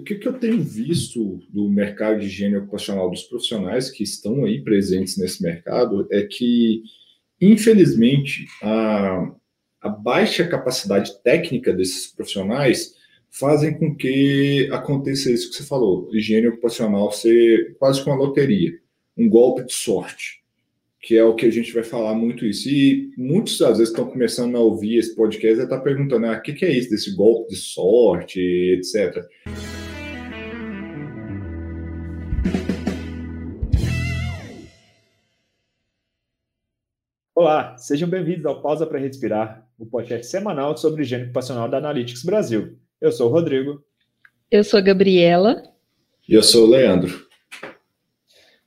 o que, que eu tenho visto do mercado de higiene ocupacional dos profissionais que estão aí presentes nesse mercado é que, infelizmente, a, a baixa capacidade técnica desses profissionais fazem com que aconteça isso que você falou, higiene ocupacional ser quase que uma loteria, um golpe de sorte que é o que a gente vai falar muito isso. E muitos, às vezes, estão começando a ouvir esse podcast e estão tá perguntando, ah, o que é isso, desse golpe de sorte, etc. Olá, sejam bem-vindos ao Pausa para Respirar, o podcast semanal sobre higiene ocupacional da Analytics Brasil. Eu sou o Rodrigo. Eu sou a Gabriela. E eu sou o Leandro.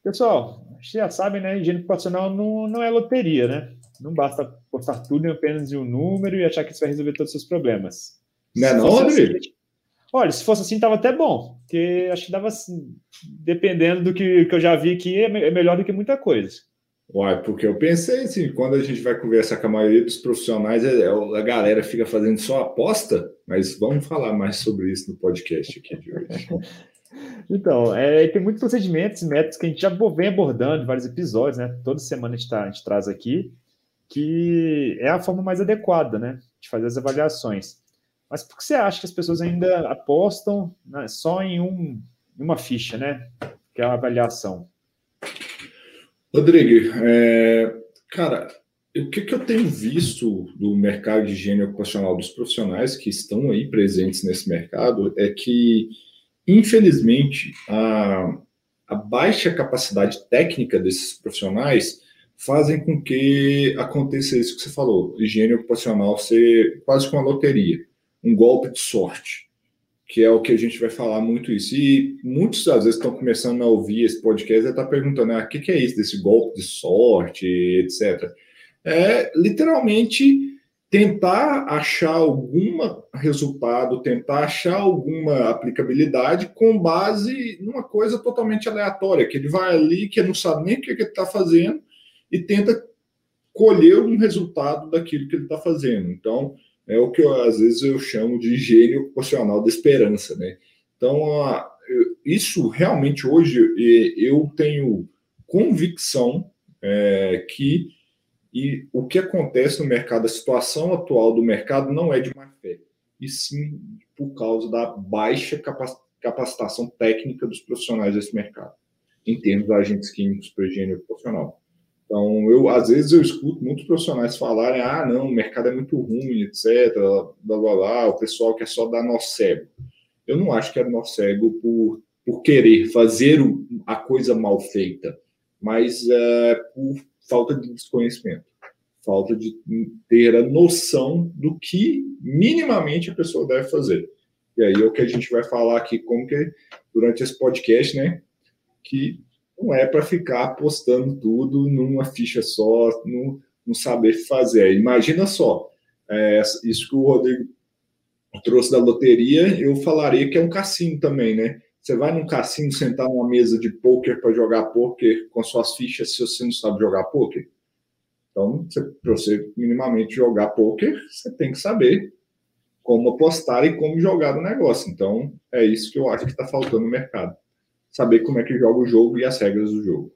Pessoal, você já sabe, né? Higiene ocupacional não, não é loteria, né? Não basta postar tudo em apenas um número e achar que isso vai resolver todos os seus problemas. Não é não, Rodrigo? Assim, olha, se fosse assim, tava até bom. Porque acho que dava assim, dependendo do que, que eu já vi aqui, é, é melhor do que muita coisa. Uai, porque eu pensei assim, quando a gente vai conversar com a maioria dos profissionais, é, é, a galera fica fazendo só aposta, mas vamos falar mais sobre isso no podcast aqui de hoje. Então, é, tem muitos procedimentos e métodos que a gente já vem abordando em vários episódios, né? Toda semana a gente, tá, a gente traz aqui, que é a forma mais adequada, né? De fazer as avaliações. Mas por que você acha que as pessoas ainda apostam né, só em um, uma ficha, né? Que é a avaliação? Rodrigo, é, cara, o que, que eu tenho visto do mercado de higiene ocupacional dos profissionais que estão aí presentes nesse mercado é que Infelizmente, a, a baixa capacidade técnica desses profissionais fazem com que aconteça isso que você falou, higiene ocupacional ser quase que uma loteria, um golpe de sorte, que é o que a gente vai falar muito isso. E muitos, às vezes, estão começando a ouvir esse podcast e estão tá perguntando, ah, o que, que é isso desse golpe de sorte, etc. É literalmente tentar achar algum resultado, tentar achar alguma aplicabilidade com base numa coisa totalmente aleatória, que ele vai ali, que não sabe nem o que, ele está fazendo, e tenta colher um resultado daquilo que ele está fazendo. Então, é o que eu, às vezes eu chamo de higiene ocupacional da esperança. Né? Então, isso realmente hoje eu tenho convicção é, que e o que acontece no mercado, a situação atual do mercado não é de má fé, e sim por causa da baixa capacitação técnica dos profissionais desse mercado, em termos de agentes químicos para higiene ocupacional. Então, eu às vezes eu escuto muitos profissionais falarem: ah, não, o mercado é muito ruim, etc. Blá, blá, blá, o pessoal quer só dar nó cego. Eu não acho que é nó cego por, por querer fazer a coisa mal feita, mas é, por falta de desconhecimento, falta de ter a noção do que minimamente a pessoa deve fazer. E aí é o que a gente vai falar aqui, como que durante esse podcast, né, que não é para ficar apostando tudo numa ficha só, não, não saber fazer. Imagina só, é, isso que o Rodrigo trouxe da loteria, eu falaria que é um cassino também, né? Você vai num cassino sentar numa mesa de poker para jogar poker com suas fichas se você não sabe jogar poker? Então, para você minimamente jogar poker, você tem que saber como apostar e como jogar o negócio. Então, é isso que eu acho que está faltando no mercado. Saber como é que joga o jogo e as regras do jogo.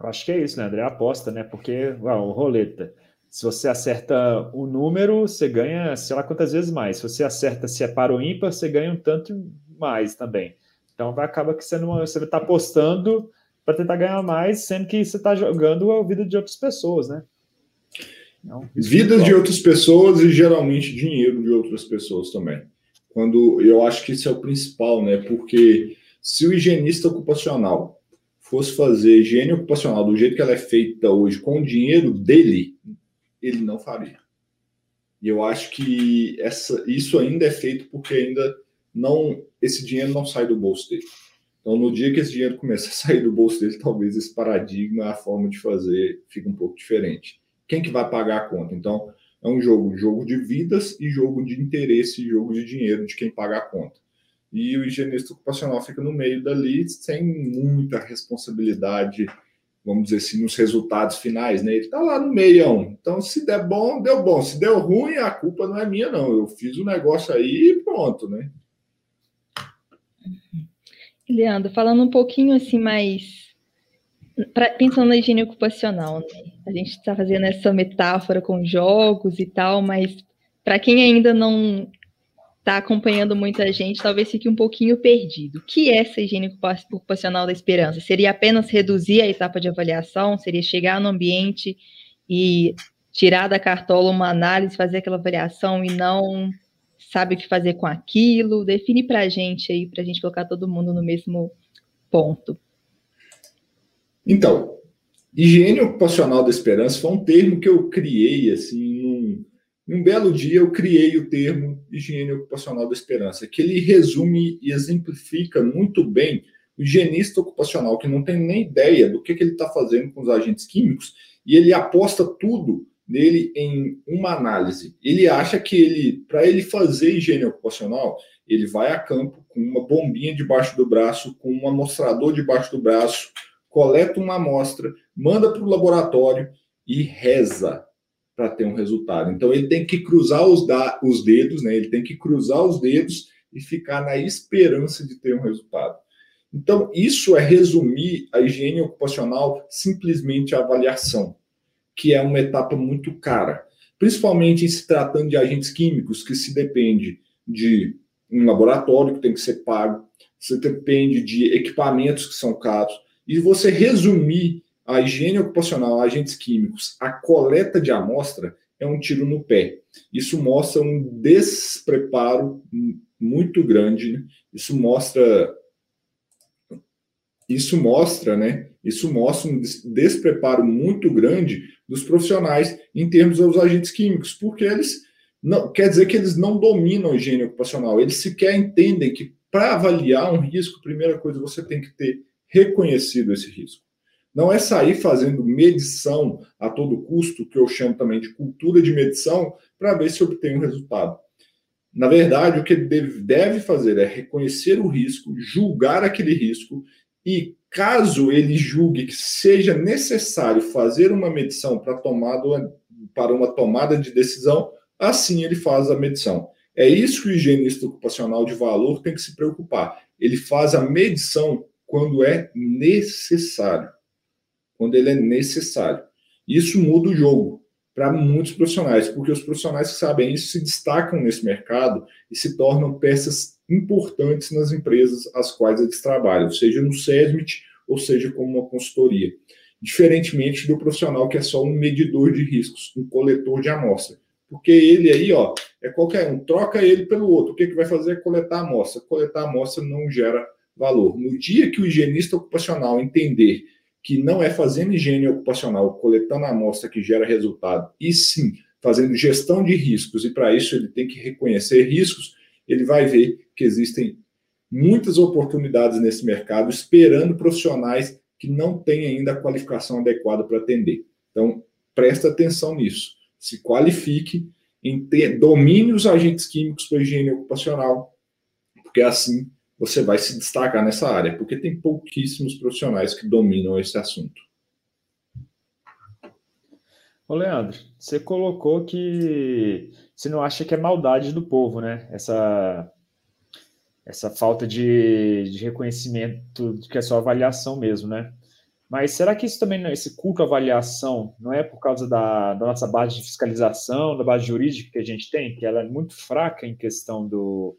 Acho que é isso, né, André? aposta, né? Porque, uau, roleta. Se você acerta o número, você ganha, sei lá quantas vezes mais. Se você acerta se é par ou ímpar, você ganha um tanto mais também. Então vai acaba que você não você está apostando para tentar ganhar mais, sendo que você está jogando a vida de outras pessoas, né? Não, Vidas de outras pessoas e geralmente dinheiro de outras pessoas também. Quando eu acho que isso é o principal, né? Porque se o higienista ocupacional fosse fazer higiene ocupacional do jeito que ela é feita hoje com o dinheiro dele, ele não faria. E eu acho que essa, isso ainda é feito porque ainda não esse dinheiro não sai do bolso dele. Então, no dia que esse dinheiro começar a sair do bolso dele, talvez esse paradigma, a forma de fazer, fique um pouco diferente. Quem que vai pagar a conta? Então, é um jogo, jogo de vidas e jogo de interesse, jogo de dinheiro de quem paga a conta. E o higienista ocupacional fica no meio dali, sem muita responsabilidade, vamos dizer assim, nos resultados finais, né? Ele está lá no meião. Então, se der bom, deu bom. Se deu ruim, a culpa não é minha, não. Eu fiz o negócio aí e pronto, né? Leandro, falando um pouquinho assim mais pra, pensando na higiene ocupacional, né? A gente está fazendo essa metáfora com jogos e tal, mas para quem ainda não está acompanhando muita gente, talvez fique um pouquinho perdido. O que é essa higiene ocupacional da esperança? Seria apenas reduzir a etapa de avaliação? Seria chegar no ambiente e tirar da cartola uma análise, fazer aquela avaliação e não sabe o que fazer com aquilo? Define para a gente aí, para a gente colocar todo mundo no mesmo ponto. Então, higiene ocupacional da esperança foi um termo que eu criei assim num belo dia eu criei o termo higiene ocupacional da esperança, que ele resume e exemplifica muito bem o higienista ocupacional que não tem nem ideia do que, que ele está fazendo com os agentes químicos e ele aposta tudo nele em uma análise. Ele acha que ele, para ele fazer higiene ocupacional, ele vai a campo com uma bombinha debaixo do braço, com um amostrador debaixo do braço, coleta uma amostra, manda para o laboratório e reza para ter um resultado. Então ele tem que cruzar os, da, os dedos, né? Ele tem que cruzar os dedos e ficar na esperança de ter um resultado. Então, isso é resumir a higiene ocupacional simplesmente a avaliação, que é uma etapa muito cara, principalmente em se tratando de agentes químicos, que se depende de um laboratório que tem que ser pago, você depende de equipamentos que são caros, e você resumir a higiene ocupacional, agentes químicos, a coleta de amostra, é um tiro no pé. Isso mostra um despreparo muito grande, né? isso mostra isso mostra, né? Isso mostra um despreparo muito grande dos profissionais em termos dos agentes químicos, porque eles não quer dizer que eles não dominam a higiene ocupacional, eles sequer entendem que para avaliar um risco, primeira coisa você tem que ter reconhecido esse risco. Não é sair fazendo medição a todo custo, que eu chamo também de cultura de medição, para ver se obtém um resultado. Na verdade, o que ele deve fazer é reconhecer o risco, julgar aquele risco e, caso ele julgue que seja necessário fazer uma medição para, tomada, para uma tomada de decisão, assim ele faz a medição. É isso que o higienista ocupacional de valor tem que se preocupar. Ele faz a medição quando é necessário. Quando ele é necessário. Isso muda o jogo para muitos profissionais, porque os profissionais que sabem isso se destacam nesse mercado e se tornam peças importantes nas empresas às quais eles trabalham, seja no SESMIT ou seja como uma consultoria. Diferentemente do profissional que é só um medidor de riscos, um coletor de amostra. Porque ele aí, ó, é qualquer um, troca ele pelo outro. O que, que vai fazer é coletar amostra. Coletar amostra não gera valor. No dia que o higienista ocupacional entender que não é fazendo higiene ocupacional, coletando a amostra que gera resultado, e sim fazendo gestão de riscos, e para isso ele tem que reconhecer riscos, ele vai ver que existem muitas oportunidades nesse mercado, esperando profissionais que não têm ainda a qualificação adequada para atender. Então, presta atenção nisso. Se qualifique domine os agentes químicos para higiene ocupacional, porque assim você vai se destacar nessa área, porque tem pouquíssimos profissionais que dominam esse assunto. Ô Leandro, você colocou que você não acha que é maldade do povo, né? Essa, essa falta de, de reconhecimento que é só avaliação mesmo, né? Mas será que isso também, esse culto à avaliação, não é por causa da, da, nossa base de fiscalização, da base jurídica que a gente tem, que ela é muito fraca em questão do,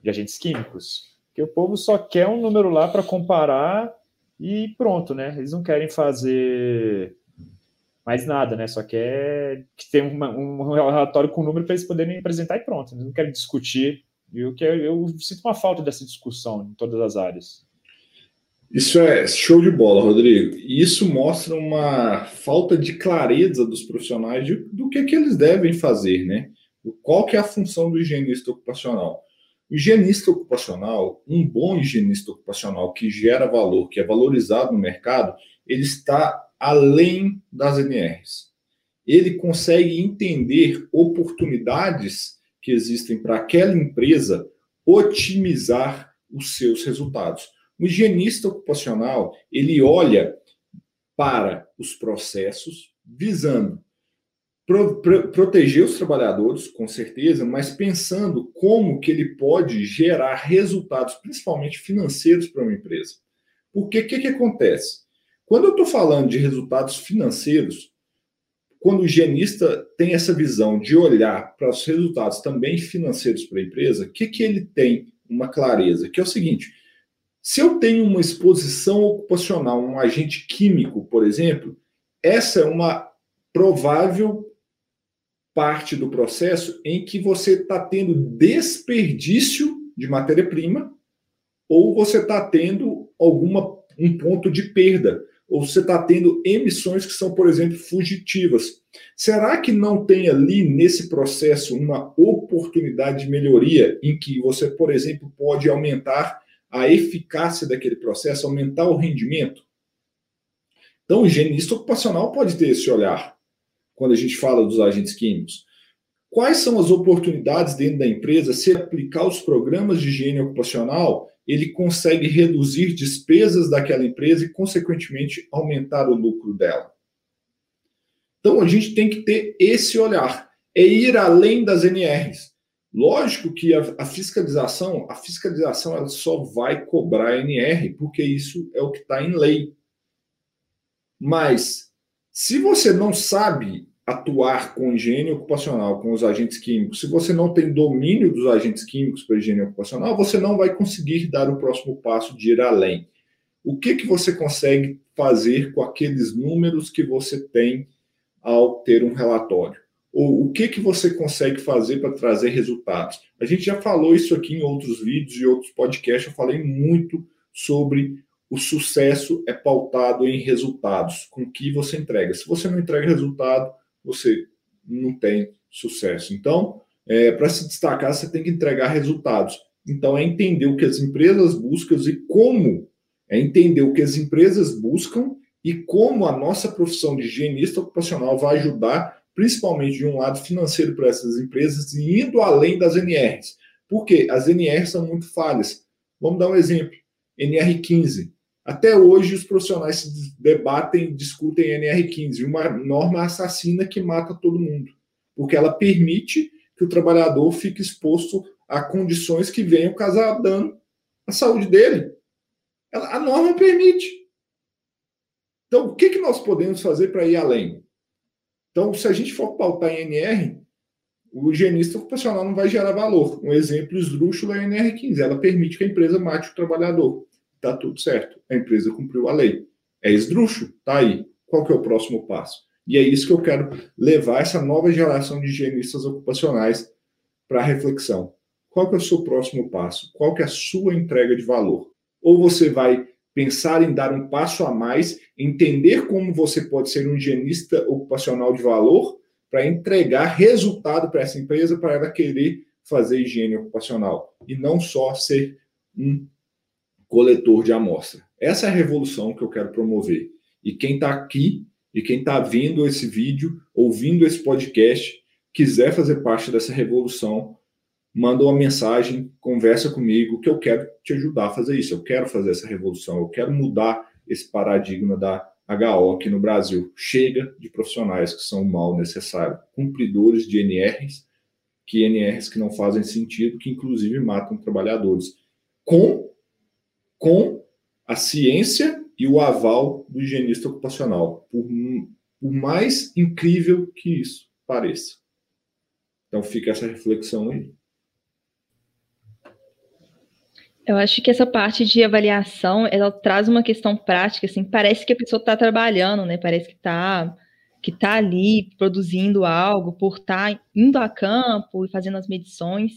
de agentes químicos? Que o povo só quer um número lá para comparar e pronto, né? Eles não querem fazer mais nada, né? Só quer que tenha uma, um relatório com número para eles poderem apresentar e pronto. Eles não querem discutir. E eu, eu sinto uma falta dessa discussão em todas as áreas. Isso é show de bola, Rodrigo. Isso mostra uma falta de clareza dos profissionais de, do que, que eles devem fazer, né? Qual que é a função do higienista ocupacional? Higienista ocupacional, um bom higienista ocupacional que gera valor, que é valorizado no mercado, ele está além das NRs. Ele consegue entender oportunidades que existem para aquela empresa otimizar os seus resultados. O higienista ocupacional, ele olha para os processos visando pro, pro, proteger os trabalhadores, com certeza, mas pensando como que ele pode gerar resultados, principalmente financeiros para uma empresa. Porque o que, que acontece? Quando eu estou falando de resultados financeiros, quando o higienista tem essa visão de olhar para os resultados também financeiros para a empresa, o que, que ele tem uma clareza? Que é o seguinte: se eu tenho uma exposição ocupacional, um agente químico, por exemplo, essa é uma provável parte do processo em que você está tendo desperdício de matéria-prima ou você está tendo alguma um ponto de perda ou você está tendo emissões que são, por exemplo, fugitivas. Será que não tem ali nesse processo uma oportunidade de melhoria em que você, por exemplo, pode aumentar a eficácia daquele processo, aumentar o rendimento? Então, o higienista ocupacional pode ter esse olhar quando a gente fala dos agentes químicos. Quais são as oportunidades dentro da empresa se aplicar os programas de higiene ocupacional ele consegue reduzir despesas daquela empresa e, consequentemente, aumentar o lucro dela. Então, a gente tem que ter esse olhar, é ir além das NRs. Lógico que a, a fiscalização, a fiscalização ela só vai cobrar NR, porque isso é o que está em lei. Mas, se você não sabe atuar com higiene ocupacional, com os agentes químicos, se você não tem domínio dos agentes químicos para higiene ocupacional, você não vai conseguir dar o próximo passo de ir além. O que, que você consegue fazer com aqueles números que você tem ao ter um relatório? Ou o que, que você consegue fazer para trazer resultados? A gente já falou isso aqui em outros vídeos e outros podcasts, eu falei muito sobre o sucesso é pautado em resultados, com que você entrega. Se você não entrega resultado, você não tem sucesso. Então, é, para se destacar, você tem que entregar resultados. Então, é entender o que as empresas buscam e como, é entender o que as empresas buscam e como a nossa profissão de higienista ocupacional vai ajudar, principalmente de um lado financeiro para essas empresas e indo além das NRs. Porque as NRs são muito falhas. Vamos dar um exemplo. NR15. Até hoje, os profissionais debatem, discutem NR15, uma norma assassina que mata todo mundo, porque ela permite que o trabalhador fique exposto a condições que venham causar dano à saúde dele. Ela, a norma permite. Então, o que, que nós podemos fazer para ir além? Então, se a gente for pautar em NR, o higienista ocupacional não vai gerar valor. Um exemplo esdrúxulo é a NR15. Ela permite que a empresa mate o trabalhador tá tudo certo. A empresa cumpriu a lei. É esdrúxulo? Tá aí. Qual que é o próximo passo? E é isso que eu quero levar essa nova geração de higienistas ocupacionais para reflexão. Qual que é o seu próximo passo? Qual que é a sua entrega de valor? Ou você vai pensar em dar um passo a mais, entender como você pode ser um higienista ocupacional de valor para entregar resultado para essa empresa, para ela querer fazer higiene ocupacional e não só ser um coletor de amostra. Essa é a revolução que eu quero promover. E quem está aqui e quem está vendo esse vídeo, ouvindo esse podcast, quiser fazer parte dessa revolução, manda uma mensagem, conversa comigo, que eu quero te ajudar a fazer isso. Eu quero fazer essa revolução, eu quero mudar esse paradigma da HO aqui no Brasil. Chega de profissionais que são mal necessário, cumpridores de NRs, que NRs que não fazem sentido, que inclusive matam trabalhadores, com com a ciência e o aval do higienista ocupacional, por, por mais incrível que isso pareça. Então fica essa reflexão aí. Eu acho que essa parte de avaliação, ela traz uma questão prática, assim, parece que a pessoa está trabalhando, né? Parece que está que tá ali produzindo algo, por estar tá indo a campo e fazendo as medições.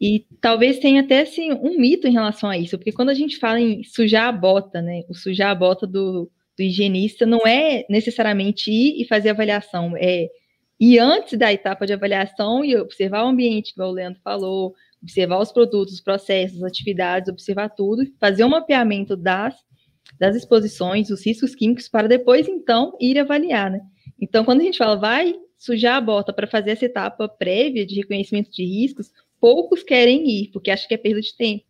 E talvez tenha até assim, um mito em relação a isso, porque quando a gente fala em sujar a bota, né? O sujar a bota do, do higienista não é necessariamente ir e fazer avaliação, é ir antes da etapa de avaliação e observar o ambiente, que o Leandro falou, observar os produtos, os processos, as atividades, observar tudo, fazer um mapeamento das, das exposições, os riscos químicos, para depois, então, ir avaliar, né? Então, quando a gente fala, vai sujar a bota para fazer essa etapa prévia de reconhecimento de riscos, poucos querem ir, porque acham que é perda de tempo.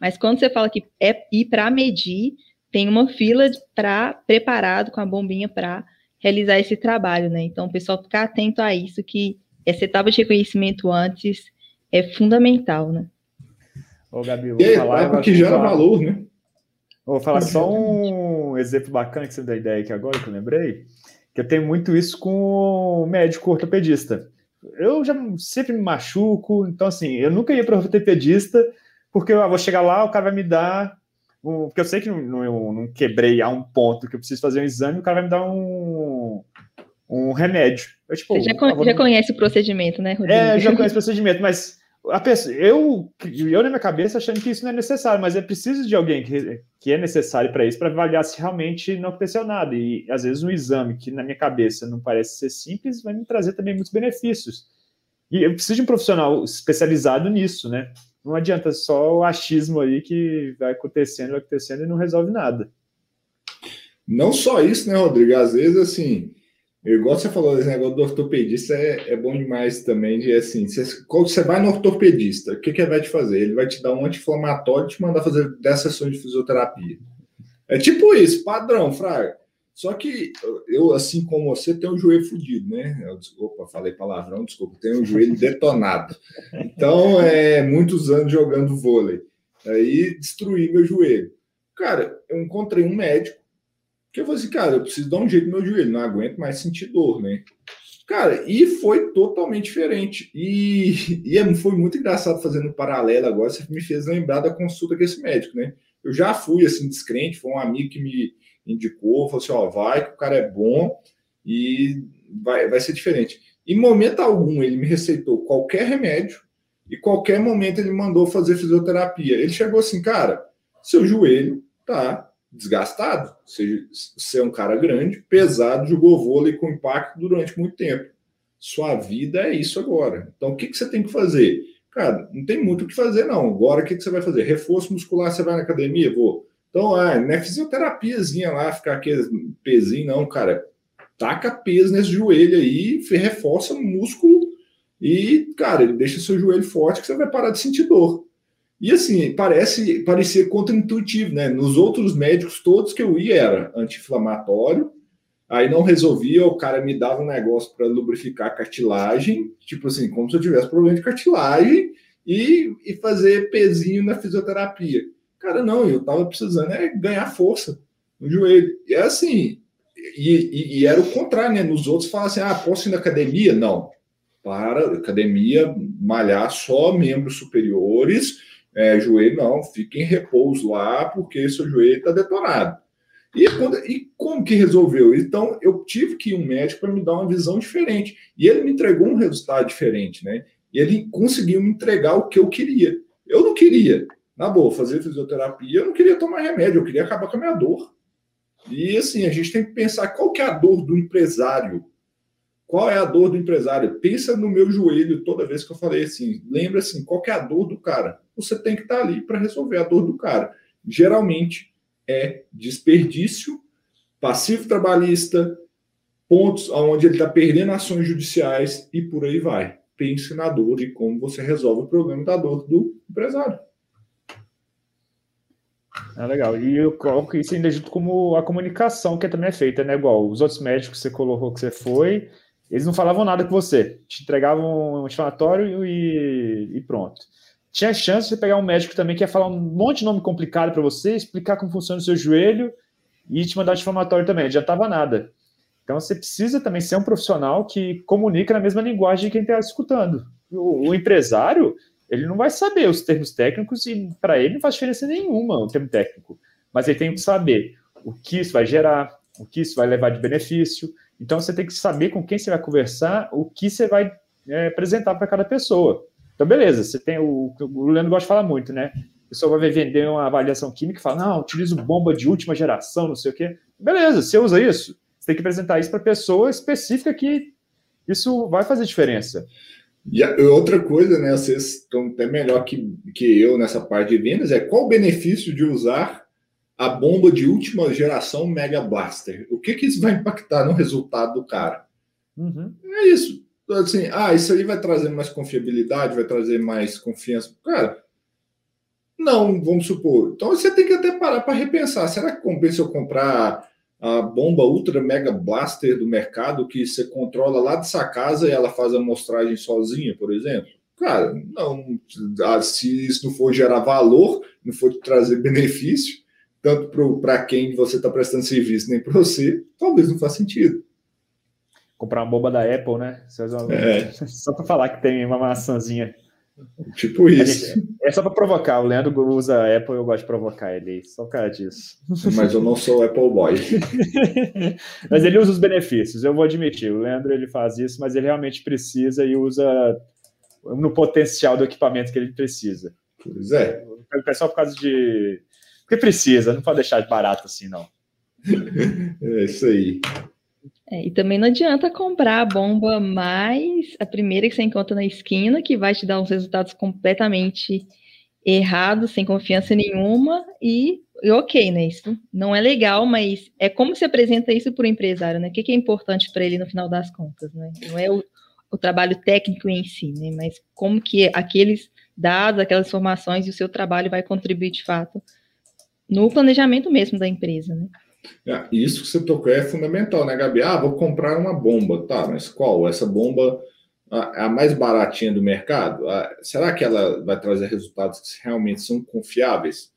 Mas quando você fala que é ir para medir, tem uma fila para preparado com a bombinha para realizar esse trabalho, né? Então, o pessoal ficar atento a isso, que essa etapa de reconhecimento antes é fundamental, né? Ô, Gabi, vou e falar. É porque gera valor, né? Vou falar só um exemplo bacana que você deu ideia aqui agora, que eu lembrei, que eu tenho muito isso com o médico ortopedista. Eu já sempre me machuco, então assim, eu nunca ia para ortopedista, porque eu vou chegar lá, o cara vai me dar um, porque eu sei que não, não, não, quebrei a um ponto que eu preciso fazer um exame, o cara vai me dar um, um remédio. Eu, tipo, Você já, con já conhece o procedimento, né, Rodrigo? É, já conheço o procedimento, mas pessoa, eu, eu na minha cabeça achando que isso não é necessário, mas é preciso de alguém que, que é necessário para isso, para avaliar se realmente não aconteceu nada. E às vezes um exame que na minha cabeça não parece ser simples vai me trazer também muitos benefícios. E eu preciso de um profissional especializado nisso, né? Não adianta só o achismo aí que vai acontecendo, vai acontecendo e não resolve nada. Não só isso, né, Rodrigo? Às vezes, assim, igual você falou, esse negócio do ortopedista é, é bom demais também, de assim, você, quando você vai no ortopedista, o que, que ele vai te fazer? Ele vai te dar um anti-inflamatório e te mandar fazer 10 sessões de fisioterapia. É tipo isso, padrão, Fraga. Só que eu, assim como você, tenho um joelho fodido, né? Eu, desculpa, falei palavrão, desculpa, tenho um joelho detonado. Então, é muitos anos jogando vôlei. Aí destruí meu joelho. Cara, eu encontrei um médico que eu falei assim, cara, eu preciso dar um jeito no meu joelho, não aguento mais sentir dor, né? Cara, e foi totalmente diferente. E, e é, foi muito engraçado fazendo um paralelo agora. Você me fez lembrar da consulta com esse médico, né? Eu já fui assim descrente, foi um amigo que me indicou, falou assim: ó, vai, que o cara é bom e vai, vai ser diferente. Em momento algum, ele me receitou qualquer remédio e qualquer momento ele mandou fazer fisioterapia. Ele chegou assim, cara, seu joelho tá desgastado. Você, você é um cara grande, pesado, jogou vôlei com impacto durante muito tempo. Sua vida é isso agora. Então, o que, que você tem que fazer? Cara, não tem muito o que fazer, não. Agora, o que, que você vai fazer? Reforço muscular, você vai na academia? Vou. Então, ah, não é fisioterapiazinha lá, ficar aquele pezinho, não, cara. Taca peso nesse joelho aí, reforça o músculo e, cara, ele deixa seu joelho forte que você vai parar de sentir dor. E assim, parece parecer contra-intuitivo, né? Nos outros médicos, todos que eu ia era anti-inflamatório, aí não resolvia, o cara me dava um negócio para lubrificar a cartilagem, tipo assim, como se eu tivesse problema de cartilagem, e, e fazer pezinho na fisioterapia. Cara, não, eu tava precisando é ganhar força no joelho. E é assim, e, e, e, era o contrário, né? Nos outros falavam assim: ah, posso ir na academia? Não. Para academia, malhar só membros superiores, é, joelho não, fica em repouso lá, porque seu joelho está detonado. E, quando, e como que resolveu? Então, eu tive que ir um médico para me dar uma visão diferente. E ele me entregou um resultado diferente, né? E ele conseguiu me entregar o que eu queria. Eu não queria na boa, fazer fisioterapia, eu não queria tomar remédio, eu queria acabar com a minha dor. E assim, a gente tem que pensar qual que é a dor do empresário. Qual é a dor do empresário? Pensa no meu joelho toda vez que eu falei assim. Lembra assim, qual que é a dor do cara? Você tem que estar ali para resolver a dor do cara. Geralmente é desperdício, passivo trabalhista, pontos onde ele está perdendo ações judiciais e por aí vai. Pense na dor e como você resolve o problema da dor do empresário. É legal. E eu coloco isso ainda junto como a comunicação que também é feita, né? Igual os outros médicos que você colocou que você foi, eles não falavam nada com você. Te entregavam um inflamatório e, e pronto. Tinha chance de pegar um médico também que ia falar um monte de nome complicado para você, explicar como funciona o seu joelho e te mandar inflamatório também. Não adiantava nada. Então você precisa também ser um profissional que comunica na mesma linguagem de quem está escutando. O, o empresário, ele não vai saber os termos técnicos e para ele não faz diferença nenhuma o termo técnico. Mas ele tem que saber o que isso vai gerar, o que isso vai levar de benefício. Então você tem que saber com quem você vai conversar, o que você vai é, apresentar para cada pessoa. Então, beleza, você tem o. O Leandro gosta de falar muito, né? A pessoa vai vender uma avaliação química e fala: não, utilizo bomba de última geração, não sei o quê. Beleza, você usa isso. Você tem que apresentar isso para pessoa específica que isso vai fazer diferença. E outra coisa, né? Vocês estão até melhor que, que eu nessa parte de vendas, é qual o benefício de usar a bomba de última geração Mega Blaster? O que, que isso vai impactar no resultado do cara? Uhum. É isso. Assim, ah, isso aí vai trazer mais confiabilidade, vai trazer mais confiança. Cara, não, vamos supor. Então você tem que até parar para repensar. Será que compensa eu comprar a bomba ultra mega blaster do mercado que você controla lá de sua casa e ela faz a amostragem sozinha, por exemplo? Cara, não. Ah, se isso não for gerar valor, não for trazer benefício, tanto para quem você está prestando serviço, nem para você, talvez não faça sentido. Comprar uma bomba da Apple, né? É. Só para falar que tem uma maçãzinha Tipo isso. Gente, é só para provocar. O Leandro usa Apple, eu gosto de provocar ele, só por causa disso. Mas eu não sou Apple Boy. mas ele usa os benefícios, eu vou admitir. O Leandro ele faz isso, mas ele realmente precisa e usa no potencial do equipamento que ele precisa. Pois é. É só por causa de. Porque precisa, não pode deixar de barato assim, não. É isso aí. É, e também não adianta comprar a bomba mais a primeira que você encontra na esquina, que vai te dar uns resultados completamente errados, sem confiança nenhuma, e, e ok, né? Isso não é legal, mas é como se apresenta isso para o empresário, né? O que, que é importante para ele no final das contas, né? Não é o, o trabalho técnico em si, né? Mas como que aqueles dados, aquelas informações e o seu trabalho vai contribuir de fato no planejamento mesmo da empresa, né? É, isso que você tocou é fundamental, né, Gabi? Ah, vou comprar uma bomba, tá, mas qual? Essa bomba é a mais baratinha do mercado? Ah, será que ela vai trazer resultados que realmente são confiáveis?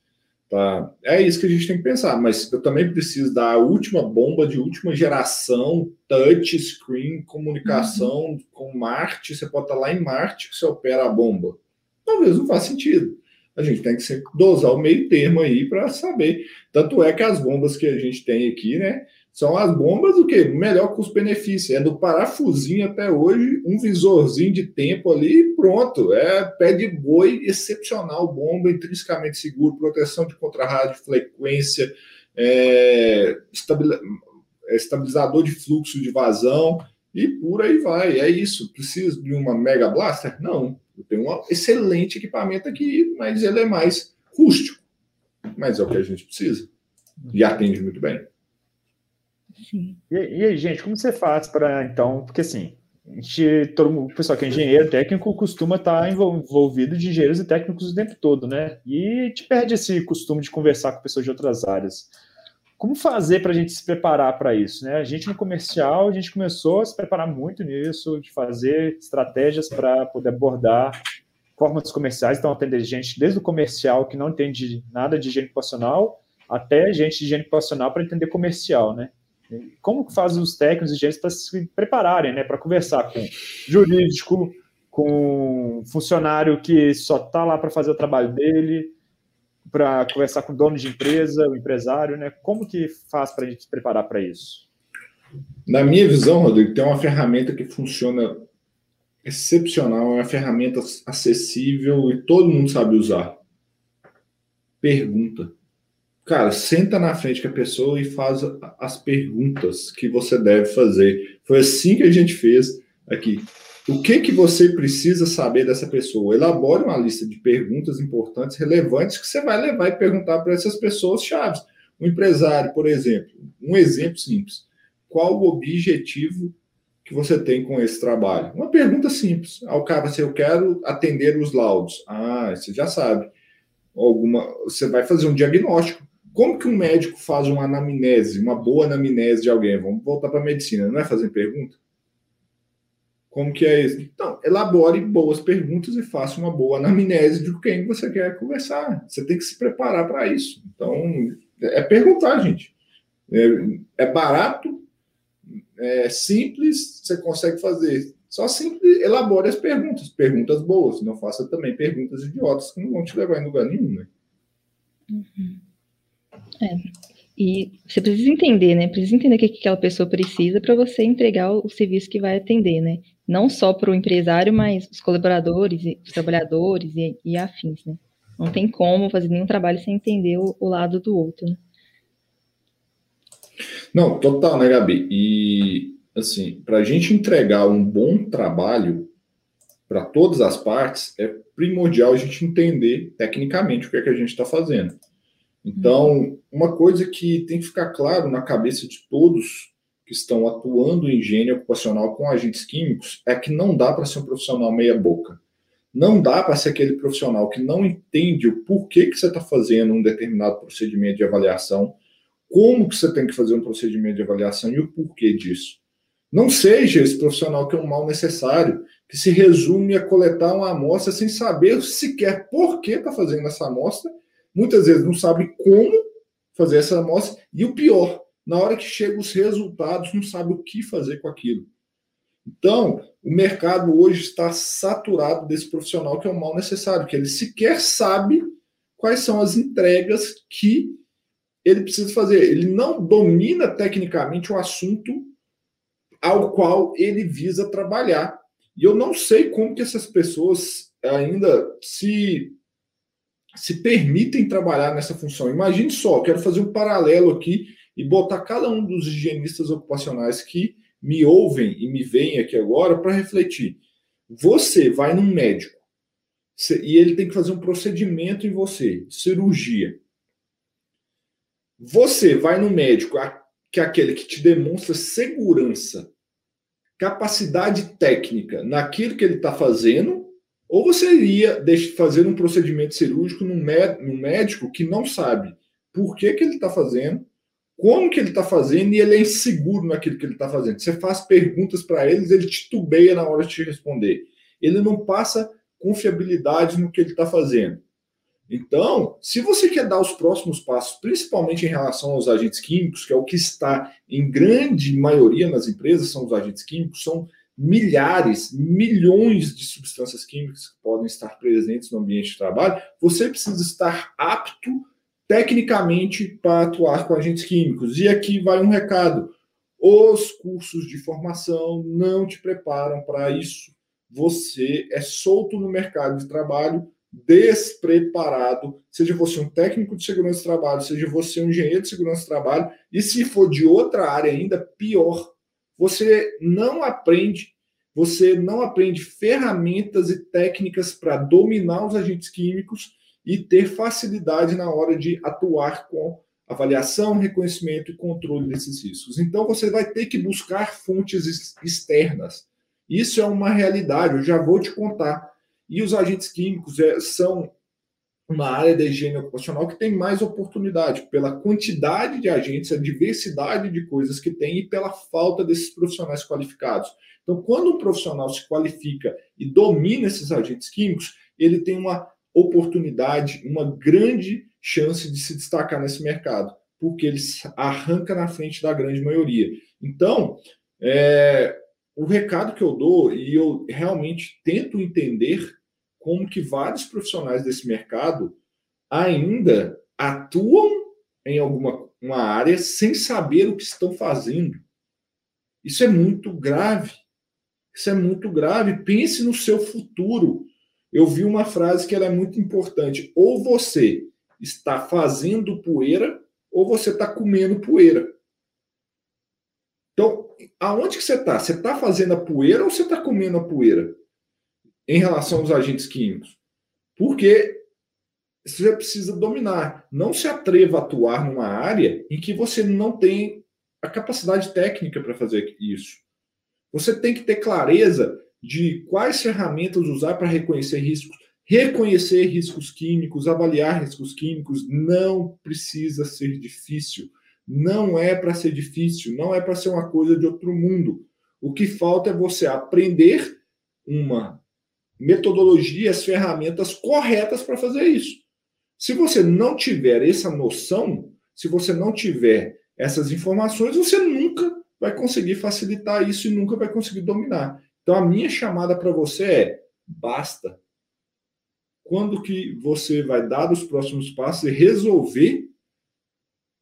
Tá? É isso que a gente tem que pensar, mas eu também preciso da última bomba de última geração, touch screen, comunicação uhum. com Marte. Você pode estar lá em Marte que você opera a bomba. Talvez não faça sentido a gente tem que dosar o meio termo aí para saber. Tanto é que as bombas que a gente tem aqui, né? São as bombas do que? Melhor custo-benefício. É do parafusinho até hoje, um visorzinho de tempo ali pronto. É pé de boi excepcional, bomba intrinsecamente seguro, proteção de contra-rádio, frequência, é, estabilizador de fluxo de vazão e por aí vai. É isso. Preciso de uma Mega Blaster? Não. Eu tenho um excelente equipamento aqui, mas ele é mais rústico. Mas é o que a gente precisa. E atende muito bem. Sim. E, e aí, gente, como você faz para então? Porque assim, a gente, todo mundo, o pessoal que é engenheiro técnico costuma estar envolvido de engenheiros e técnicos o tempo todo, né? E te perde esse costume de conversar com pessoas de outras áreas. Como fazer para a gente se preparar para isso? Né? A gente no comercial, a gente começou a se preparar muito nisso, de fazer estratégias para poder abordar formas comerciais. Então, atender gente desde o comercial que não entende nada de higiene ocupacional até gente de higiene ocupacional para entender comercial, né? Como faz os técnicos e gente para se prepararem, né? Para conversar com jurídico, com funcionário que só está lá para fazer o trabalho dele, para conversar com o dono de empresa, o empresário, né? Como que faz para a gente se preparar para isso? Na minha visão, Rodrigo, tem uma ferramenta que funciona excepcional, é uma ferramenta acessível e todo mundo sabe usar. Pergunta. Cara, senta na frente com a pessoa e faz as perguntas que você deve fazer. Foi assim que a gente fez aqui. O que, que você precisa saber dessa pessoa? Elabore uma lista de perguntas importantes, relevantes, que você vai levar e perguntar para essas pessoas chaves. Um empresário, por exemplo, um exemplo simples. Qual o objetivo que você tem com esse trabalho? Uma pergunta simples. Ao cara, se eu quero atender os laudos. Ah, você já sabe. Alguma, você vai fazer um diagnóstico. Como que um médico faz uma anamnese, uma boa anamnese de alguém? Vamos voltar para a medicina, não é fazer pergunta? Como que é isso? Então, elabore boas perguntas e faça uma boa anamnese de quem você quer conversar. Você tem que se preparar para isso. Então, é perguntar, gente. É, é barato, é simples, você consegue fazer. Só simples, elabore as perguntas, perguntas boas. Não faça também perguntas idiotas que não vão te levar em lugar nenhum, né? Uhum. É. E você precisa entender, né? Precisa entender o que aquela pessoa precisa para você entregar o serviço que vai atender, né? Não só para o empresário, mas os colaboradores, os trabalhadores e, e, afins, né? Não tem como fazer nenhum trabalho sem entender o, o lado do outro. Né? Não, total, né, Gabi? E, assim, para a gente entregar um bom trabalho para todas as partes, é primordial a gente entender tecnicamente o que é que a gente está fazendo. Então, uma coisa que tem que ficar claro na cabeça de todos estão atuando em higiene ocupacional com agentes químicos é que não dá para ser um profissional meia-boca. Não dá para ser aquele profissional que não entende o porquê que você está fazendo um determinado procedimento de avaliação, como que você tem que fazer um procedimento de avaliação e o porquê disso. Não seja esse profissional que é um mal necessário, que se resume a coletar uma amostra sem saber sequer por que está fazendo essa amostra, muitas vezes não sabe como fazer essa amostra, e o pior, na hora que chegam os resultados, não sabe o que fazer com aquilo. Então, o mercado hoje está saturado desse profissional que é um mal necessário, que ele sequer sabe quais são as entregas que ele precisa fazer. Ele não domina tecnicamente o assunto ao qual ele visa trabalhar. E eu não sei como que essas pessoas ainda se se permitem trabalhar nessa função. Imagine só, quero fazer um paralelo aqui e botar cada um dos higienistas ocupacionais que me ouvem e me veem aqui agora para refletir. Você vai num médico e ele tem que fazer um procedimento em você, cirurgia. Você vai no médico, que é aquele que te demonstra segurança, capacidade técnica naquilo que ele está fazendo, ou você iria fazer um procedimento cirúrgico num médico que não sabe por que, que ele está fazendo, como que ele está fazendo e ele é inseguro naquilo que ele está fazendo. Você faz perguntas para eles, ele titubeia na hora de te responder. Ele não passa confiabilidade no que ele está fazendo. Então, se você quer dar os próximos passos, principalmente em relação aos agentes químicos, que é o que está em grande maioria nas empresas, são os agentes químicos, são milhares, milhões de substâncias químicas que podem estar presentes no ambiente de trabalho, você precisa estar apto tecnicamente para atuar com agentes químicos. E aqui vai um recado: os cursos de formação não te preparam para isso. Você é solto no mercado de trabalho, despreparado, seja você um técnico de segurança do trabalho, seja você um engenheiro de segurança do trabalho, e se for de outra área ainda, pior. Você não aprende, você não aprende ferramentas e técnicas para dominar os agentes químicos e ter facilidade na hora de atuar com avaliação, reconhecimento e controle desses riscos. Então, você vai ter que buscar fontes externas. Isso é uma realidade, eu já vou te contar. E os agentes químicos é, são uma área da higiene ocupacional que tem mais oportunidade pela quantidade de agentes, a diversidade de coisas que tem e pela falta desses profissionais qualificados. Então, quando um profissional se qualifica e domina esses agentes químicos, ele tem uma oportunidade, uma grande chance de se destacar nesse mercado, porque ele arranca na frente da grande maioria. Então, é, o recado que eu dou, e eu realmente tento entender como que vários profissionais desse mercado ainda atuam em alguma uma área sem saber o que estão fazendo. Isso é muito grave. Isso é muito grave. Pense no seu futuro eu vi uma frase que era é muito importante. Ou você está fazendo poeira, ou você está comendo poeira. Então, aonde que você está? Você está fazendo a poeira ou você está comendo a poeira? Em relação aos agentes químicos. Porque você precisa dominar. Não se atreva a atuar numa área em que você não tem a capacidade técnica para fazer isso. Você tem que ter clareza de quais ferramentas usar para reconhecer riscos. Reconhecer riscos químicos, avaliar riscos químicos não precisa ser difícil. Não é para ser difícil, não é para ser uma coisa de outro mundo. O que falta é você aprender uma metodologia, as ferramentas corretas para fazer isso. Se você não tiver essa noção, se você não tiver essas informações, você nunca vai conseguir facilitar isso e nunca vai conseguir dominar. Então, a minha chamada para você é: basta. Quando que você vai dar os próximos passos e resolver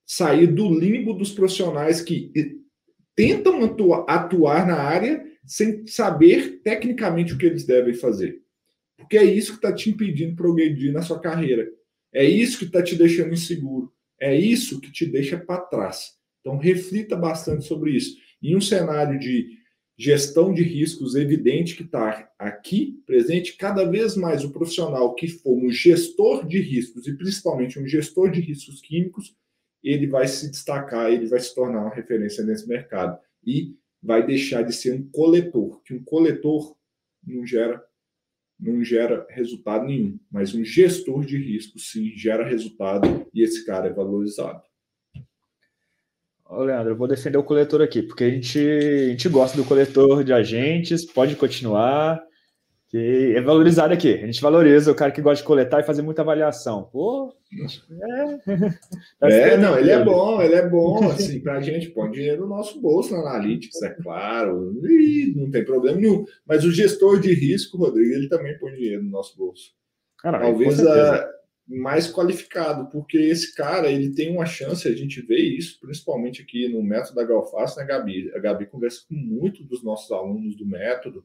sair do limbo dos profissionais que tentam atuar na área sem saber tecnicamente o que eles devem fazer? Porque é isso que está te impedindo progredir na sua carreira. É isso que está te deixando inseguro. É isso que te deixa para trás. Então, reflita bastante sobre isso. Em um cenário de gestão de riscos evidente que está aqui presente, cada vez mais o profissional que for um gestor de riscos, e principalmente um gestor de riscos químicos, ele vai se destacar, ele vai se tornar uma referência nesse mercado. E vai deixar de ser um coletor, que um coletor não gera não gera resultado nenhum, mas um gestor de risco sim gera resultado e esse cara é valorizado. Ô, Leandro, eu vou defender o coletor aqui, porque a gente, a gente gosta do coletor de agentes, pode continuar, que é valorizado aqui. A gente valoriza o cara que gosta de coletar e fazer muita avaliação. Pô, é. é, não, ele é bom, ele é bom, assim, para a gente põe dinheiro no nosso bolso na Analytics, é claro, e não tem problema nenhum. Mas o gestor de risco, Rodrigo, ele também põe dinheiro no nosso bolso. Caramba, Talvez a, mais qualificado, porque esse cara ele tem uma chance, a gente vê isso, principalmente aqui no método da Galface, né, Gabi? A Gabi conversa com muito dos nossos alunos do método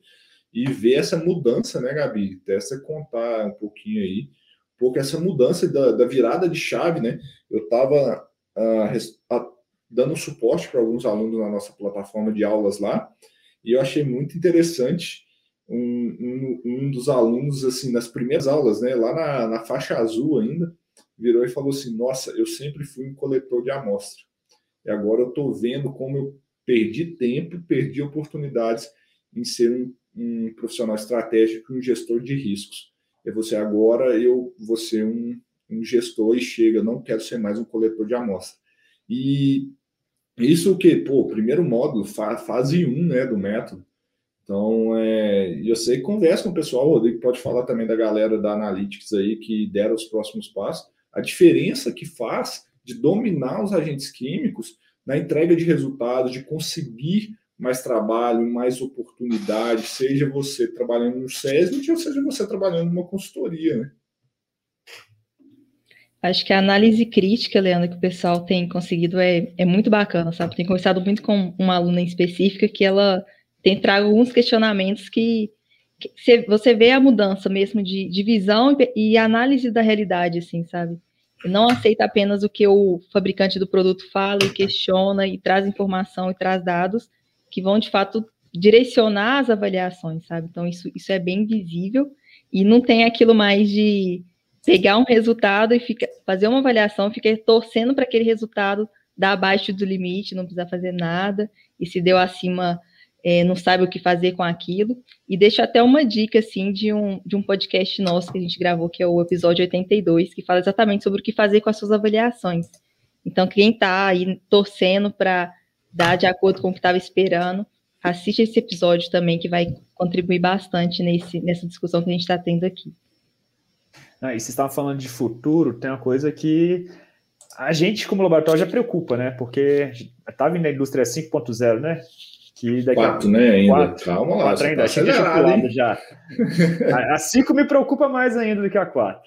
e vê essa mudança, né, Gabi? Você contar um pouquinho aí, porque essa mudança da, da virada de chave, né? Eu estava uh, uh, dando suporte para alguns alunos na nossa plataforma de aulas lá, e eu achei muito interessante um, um, um, dos alunos, assim, nas primeiras aulas, né, lá na, na faixa azul ainda, virou e falou assim: Nossa, eu sempre fui um coletor de amostra. E agora eu estou vendo como eu perdi tempo, perdi oportunidades em ser um, um profissional estratégico um gestor de riscos. E você agora eu vou ser um, um gestor e chega, não quero ser mais um coletor de amostra. E isso o que? Pô, primeiro módulo, fase 1 né, do método então, é, eu sei que conversa com o pessoal, o Rodrigo pode falar também da galera da Analytics aí que deram os próximos passos. A diferença que faz de dominar os agentes químicos na entrega de resultados, de conseguir mais trabalho, mais oportunidade, seja você trabalhando no SESMIT ou seja você trabalhando numa consultoria, né? Acho que a análise crítica, Leandro, que o pessoal tem conseguido é, é muito bacana, sabe? Tem conversado muito com uma aluna específica que ela tem trago alguns questionamentos que, que você vê a mudança mesmo de, de visão e, e, análise da realidade, assim, sabe? Não aceita apenas o que o fabricante do produto fala e questiona e traz informação e traz dados que vão, de fato, direcionar as avaliações, sabe? Então, isso, isso é bem visível e não tem aquilo mais de pegar um resultado e fica, fazer uma avaliação, ficar torcendo para aquele resultado dar abaixo do limite, não precisar fazer nada, e se deu acima é, não sabe o que fazer com aquilo. E deixo até uma dica, assim, de um, de um podcast nosso que a gente gravou, que é o episódio 82, que fala exatamente sobre o que fazer com as suas avaliações. Então, quem está aí torcendo para dar de acordo com o que estava esperando, assiste esse episódio também, que vai contribuir bastante nesse, nessa discussão que a gente está tendo aqui. Ah, e você estava falando de futuro, tem uma coisa que a gente, como laboratório, já preocupa, né? Porque está vindo a indústria 5.0, né? Que daqui quatro, a... né? Ainda. Quatro. Calma lá. Quatro ainda. Tá acelerado, já. a 5 me preocupa mais ainda do que a 4.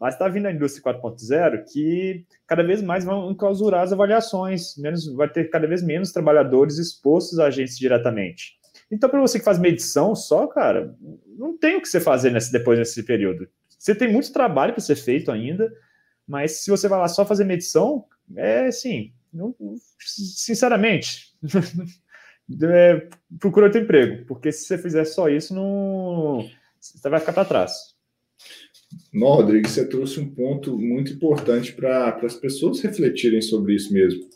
Mas está vindo a indústria 4.0 que cada vez mais vão enclausurar as avaliações, menos, vai ter cada vez menos trabalhadores expostos a agentes diretamente. Então, para você que faz medição só, cara, não tem o que você fazer nesse, depois nesse período. Você tem muito trabalho para ser feito ainda, mas se você vai lá só fazer medição, é assim, não, sinceramente, é, procura outro emprego, porque se você fizer só isso, não, você vai ficar para trás. Não, Rodrigo, você trouxe um ponto muito importante para as pessoas refletirem sobre isso mesmo.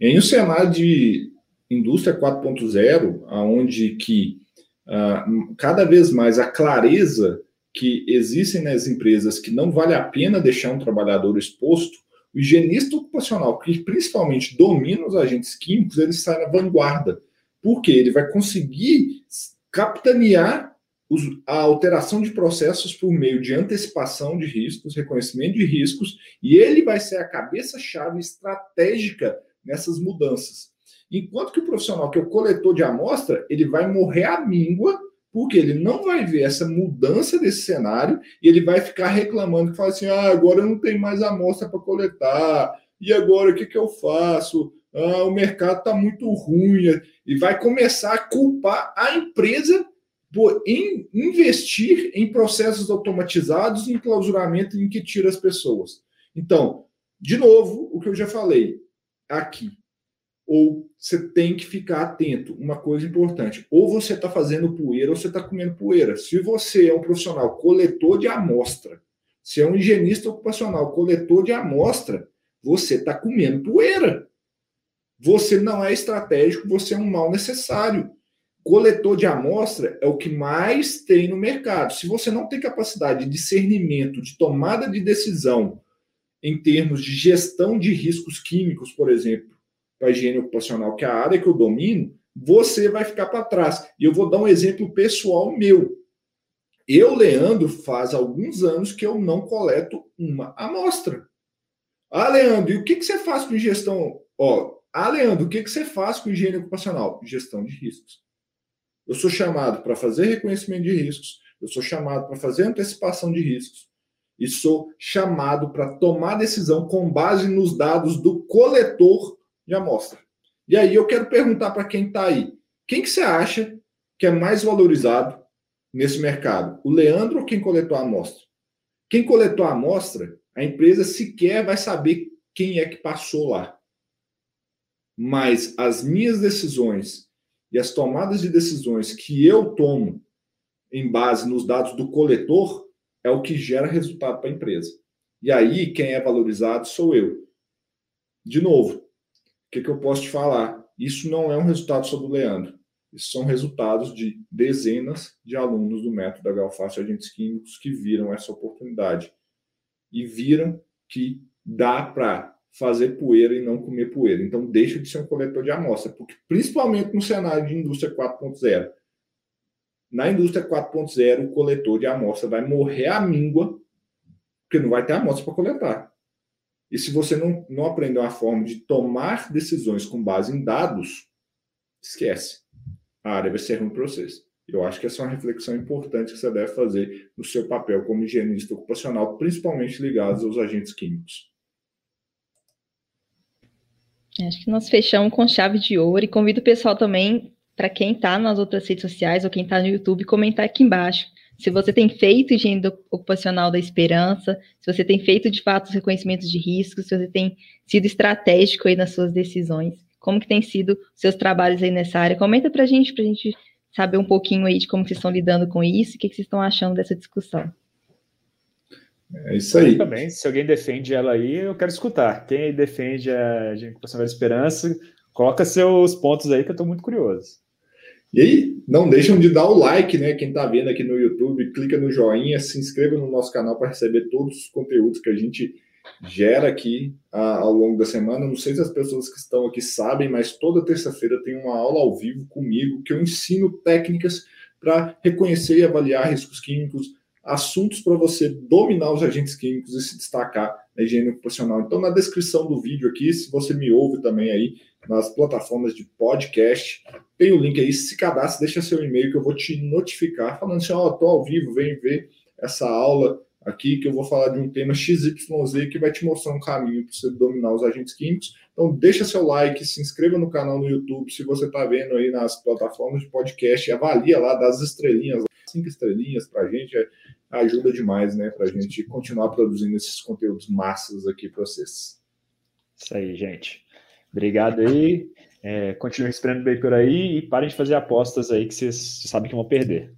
Em um cenário de indústria 4.0, aonde que uh, cada vez mais a clareza que existem nas empresas que não vale a pena deixar um trabalhador exposto, o higienista ocupacional, que principalmente domina os agentes químicos, ele está na vanguarda. Porque ele vai conseguir capitanear a alteração de processos por meio de antecipação de riscos, reconhecimento de riscos, e ele vai ser a cabeça-chave estratégica nessas mudanças. Enquanto que o profissional que é o coletor de amostra, ele vai morrer à míngua, porque ele não vai ver essa mudança desse cenário e ele vai ficar reclamando, que fala assim, ah, agora eu não tenho mais amostra para coletar, e agora o que, que eu faço? Ah, o mercado está muito ruim, e vai começar a culpar a empresa por in, investir em processos automatizados, em clausuramento em que tira as pessoas. Então, de novo, o que eu já falei aqui, ou você tem que ficar atento. Uma coisa importante: ou você está fazendo poeira ou você está comendo poeira. Se você é um profissional coletor de amostra, se é um higienista ocupacional coletor de amostra, você está comendo poeira. Você não é estratégico, você é um mal necessário. Coletor de amostra é o que mais tem no mercado. Se você não tem capacidade de discernimento, de tomada de decisão em termos de gestão de riscos químicos, por exemplo, para a higiene ocupacional, que é a área que eu domino, você vai ficar para trás. E eu vou dar um exemplo pessoal meu. Eu, Leandro, faz alguns anos que eu não coleto uma amostra. Ah, Leandro, e o que, que você faz com gestão? Ó, ah, Leandro, o que, que você faz com higiene ocupacional? Gestão de riscos. Eu sou chamado para fazer reconhecimento de riscos, eu sou chamado para fazer antecipação de riscos, e sou chamado para tomar decisão com base nos dados do coletor de amostra. E aí eu quero perguntar para quem está aí: quem que você acha que é mais valorizado nesse mercado? O Leandro ou quem coletou a amostra? Quem coletou a amostra, a empresa sequer vai saber quem é que passou lá. Mas as minhas decisões e as tomadas de decisões que eu tomo em base nos dados do coletor é o que gera resultado para a empresa. E aí, quem é valorizado sou eu. De novo, o que, que eu posso te falar? Isso não é um resultado só do Leandro. Isso são resultados de dezenas de alunos do método da Galface Agentes Químicos que viram essa oportunidade e viram que dá para fazer poeira e não comer poeira. Então, deixa de ser um coletor de amostra, porque principalmente no cenário de indústria 4.0, na indústria 4.0, o coletor de amostra vai morrer à míngua, porque não vai ter amostra para coletar. E se você não, não aprender uma forma de tomar decisões com base em dados, esquece. A área vai ser ruim para vocês. Eu acho que essa é uma reflexão importante que você deve fazer no seu papel como higienista ocupacional, principalmente ligados aos agentes químicos. Acho que nós fechamos com chave de ouro e convido o pessoal também para quem está nas outras redes sociais ou quem está no YouTube, comentar aqui embaixo. Se você tem feito higiene ocupacional da esperança, se você tem feito de fato os reconhecimentos de riscos, se você tem sido estratégico aí nas suas decisões, como que tem sido seus trabalhos aí nessa área? Comenta para a gente, para a gente saber um pouquinho aí de como vocês estão lidando com isso, o que, que vocês estão achando dessa discussão. É isso aí. Também, se alguém defende ela aí, eu quero escutar. Quem defende a ocupacional da esperança, coloca seus pontos aí que eu estou muito curioso. E aí, não deixam de dar o like, né? Quem está vendo aqui no YouTube, clica no joinha, se inscreva no nosso canal para receber todos os conteúdos que a gente gera aqui a, ao longo da semana. Não sei se as pessoas que estão aqui sabem, mas toda terça-feira tem uma aula ao vivo comigo que eu ensino técnicas para reconhecer e avaliar riscos químicos, assuntos para você dominar os agentes químicos e se destacar na higiene ocupacional. Então, na descrição do vídeo aqui, se você me ouve também aí nas plataformas de podcast, tem o link aí, se cadastre, deixa seu e-mail que eu vou te notificar, falando assim, ó, oh, tô ao vivo, vem ver essa aula aqui que eu vou falar de um tema XYZ que vai te mostrar um caminho para você dominar os agentes químicos. Então, deixa seu like, se inscreva no canal no YouTube, se você está vendo aí nas plataformas de podcast, avalia lá, das estrelinhas, cinco estrelinhas para a gente, é, ajuda demais, né, para a gente continuar produzindo esses conteúdos massas aqui para vocês. Isso aí, gente. Obrigado aí. É, continuem bem por aí e parem de fazer apostas aí que vocês sabem que vão perder.